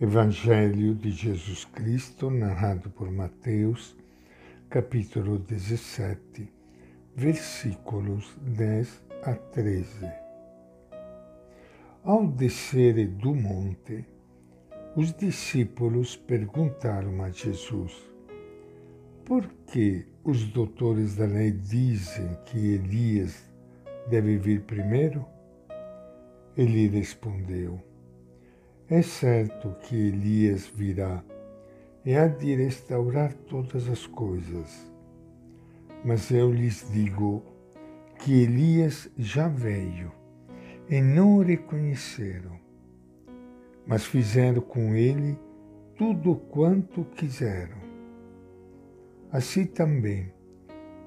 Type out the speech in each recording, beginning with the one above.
Evangelho de Jesus Cristo, narrado por Mateus, capítulo 17, versículos 10 a 13. Ao descerem do monte, os discípulos perguntaram a Jesus: Por que os doutores da lei dizem que Elias deve vir primeiro? Ele respondeu: é certo que Elias virá e há de restaurar todas as coisas. Mas eu lhes digo que Elias já veio e não o reconheceram, mas fizeram com ele tudo quanto quiseram. Assim também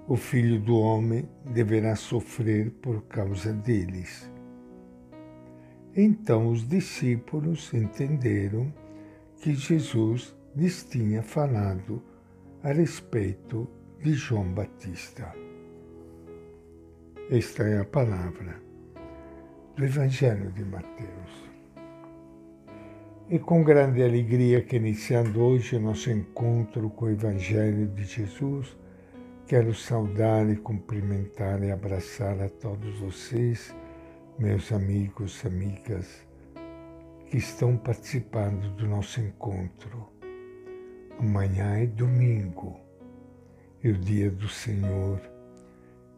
o filho do homem deverá sofrer por causa deles. Então os discípulos entenderam que Jesus lhes tinha falado a respeito de João Batista. Esta é a palavra do Evangelho de Mateus. E com grande alegria que iniciando hoje o nosso encontro com o Evangelho de Jesus, quero saudar e cumprimentar e abraçar a todos vocês meus amigos, amigas que estão participando do nosso encontro. Amanhã é domingo, é o dia do Senhor,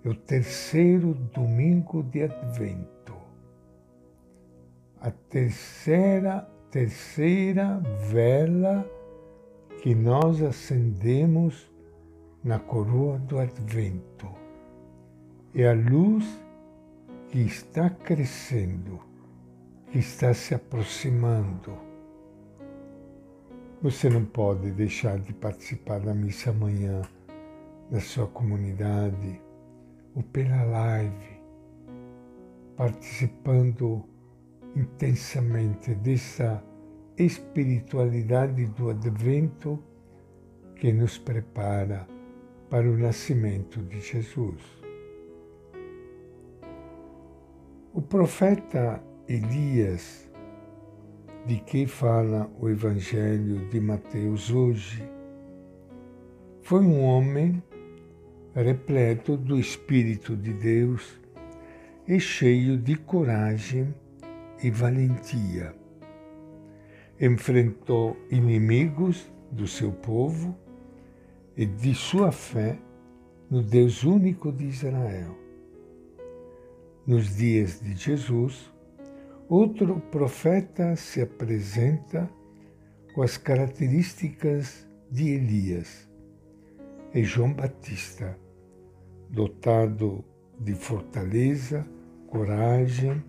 é o terceiro domingo de Advento, a terceira, terceira vela que nós acendemos na coroa do Advento. É a luz que está crescendo, que está se aproximando. Você não pode deixar de participar da missa amanhã da sua comunidade ou pela live, participando intensamente dessa espiritualidade do advento que nos prepara para o nascimento de Jesus. O profeta Elias, de quem fala o Evangelho de Mateus hoje, foi um homem repleto do Espírito de Deus e cheio de coragem e valentia. Enfrentou inimigos do seu povo e de sua fé no Deus único de Israel nos dias de Jesus, outro profeta se apresenta com as características de Elias. É João Batista, dotado de fortaleza, coragem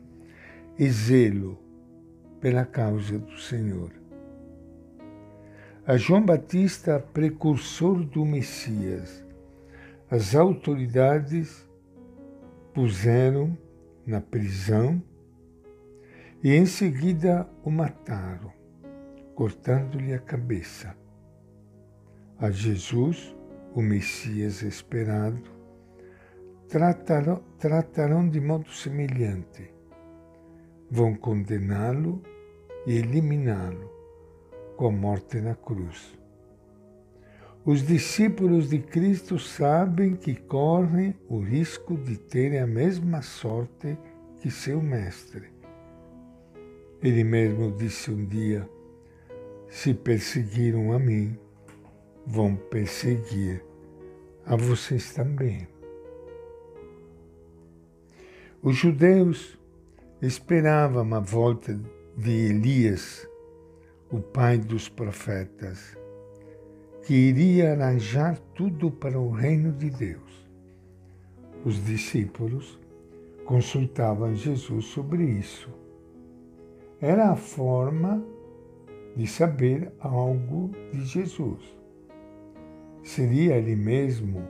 e zelo pela causa do Senhor. A João Batista, precursor do Messias, as autoridades puseram na prisão e em seguida o mataram, cortando-lhe a cabeça. A Jesus, o Messias esperado, tratarão, tratarão de modo semelhante. Vão condená-lo e eliminá-lo com a morte na cruz. Os discípulos de Cristo sabem que correm o risco de terem a mesma sorte que seu mestre. Ele mesmo disse um dia: Se perseguiram a mim, vão perseguir a vocês também. Os judeus esperavam a volta de Elias, o pai dos profetas que iria arranjar tudo para o reino de Deus. Os discípulos consultavam Jesus sobre isso. Era a forma de saber algo de Jesus. Seria ele mesmo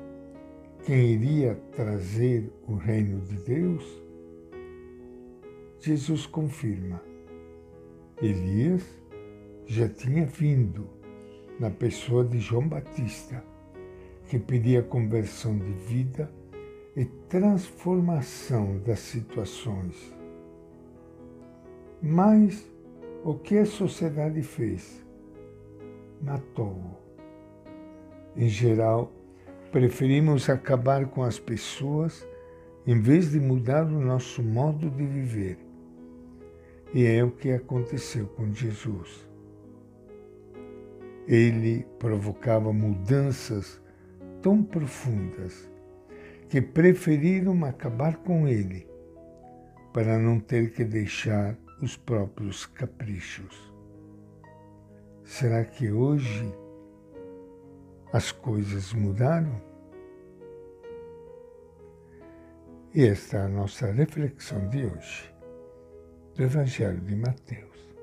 quem iria trazer o reino de Deus? Jesus confirma. Elias já tinha vindo na pessoa de João Batista, que pedia conversão de vida e transformação das situações. Mas O que a sociedade fez? Matou-o. Em geral, preferimos acabar com as pessoas em vez de mudar o nosso modo de viver. E é o que aconteceu com Jesus. Ele provocava mudanças tão profundas que preferiram acabar com ele para não ter que deixar os próprios caprichos. Será que hoje as coisas mudaram? E esta é a nossa reflexão de hoje do Evangelho de Mateus.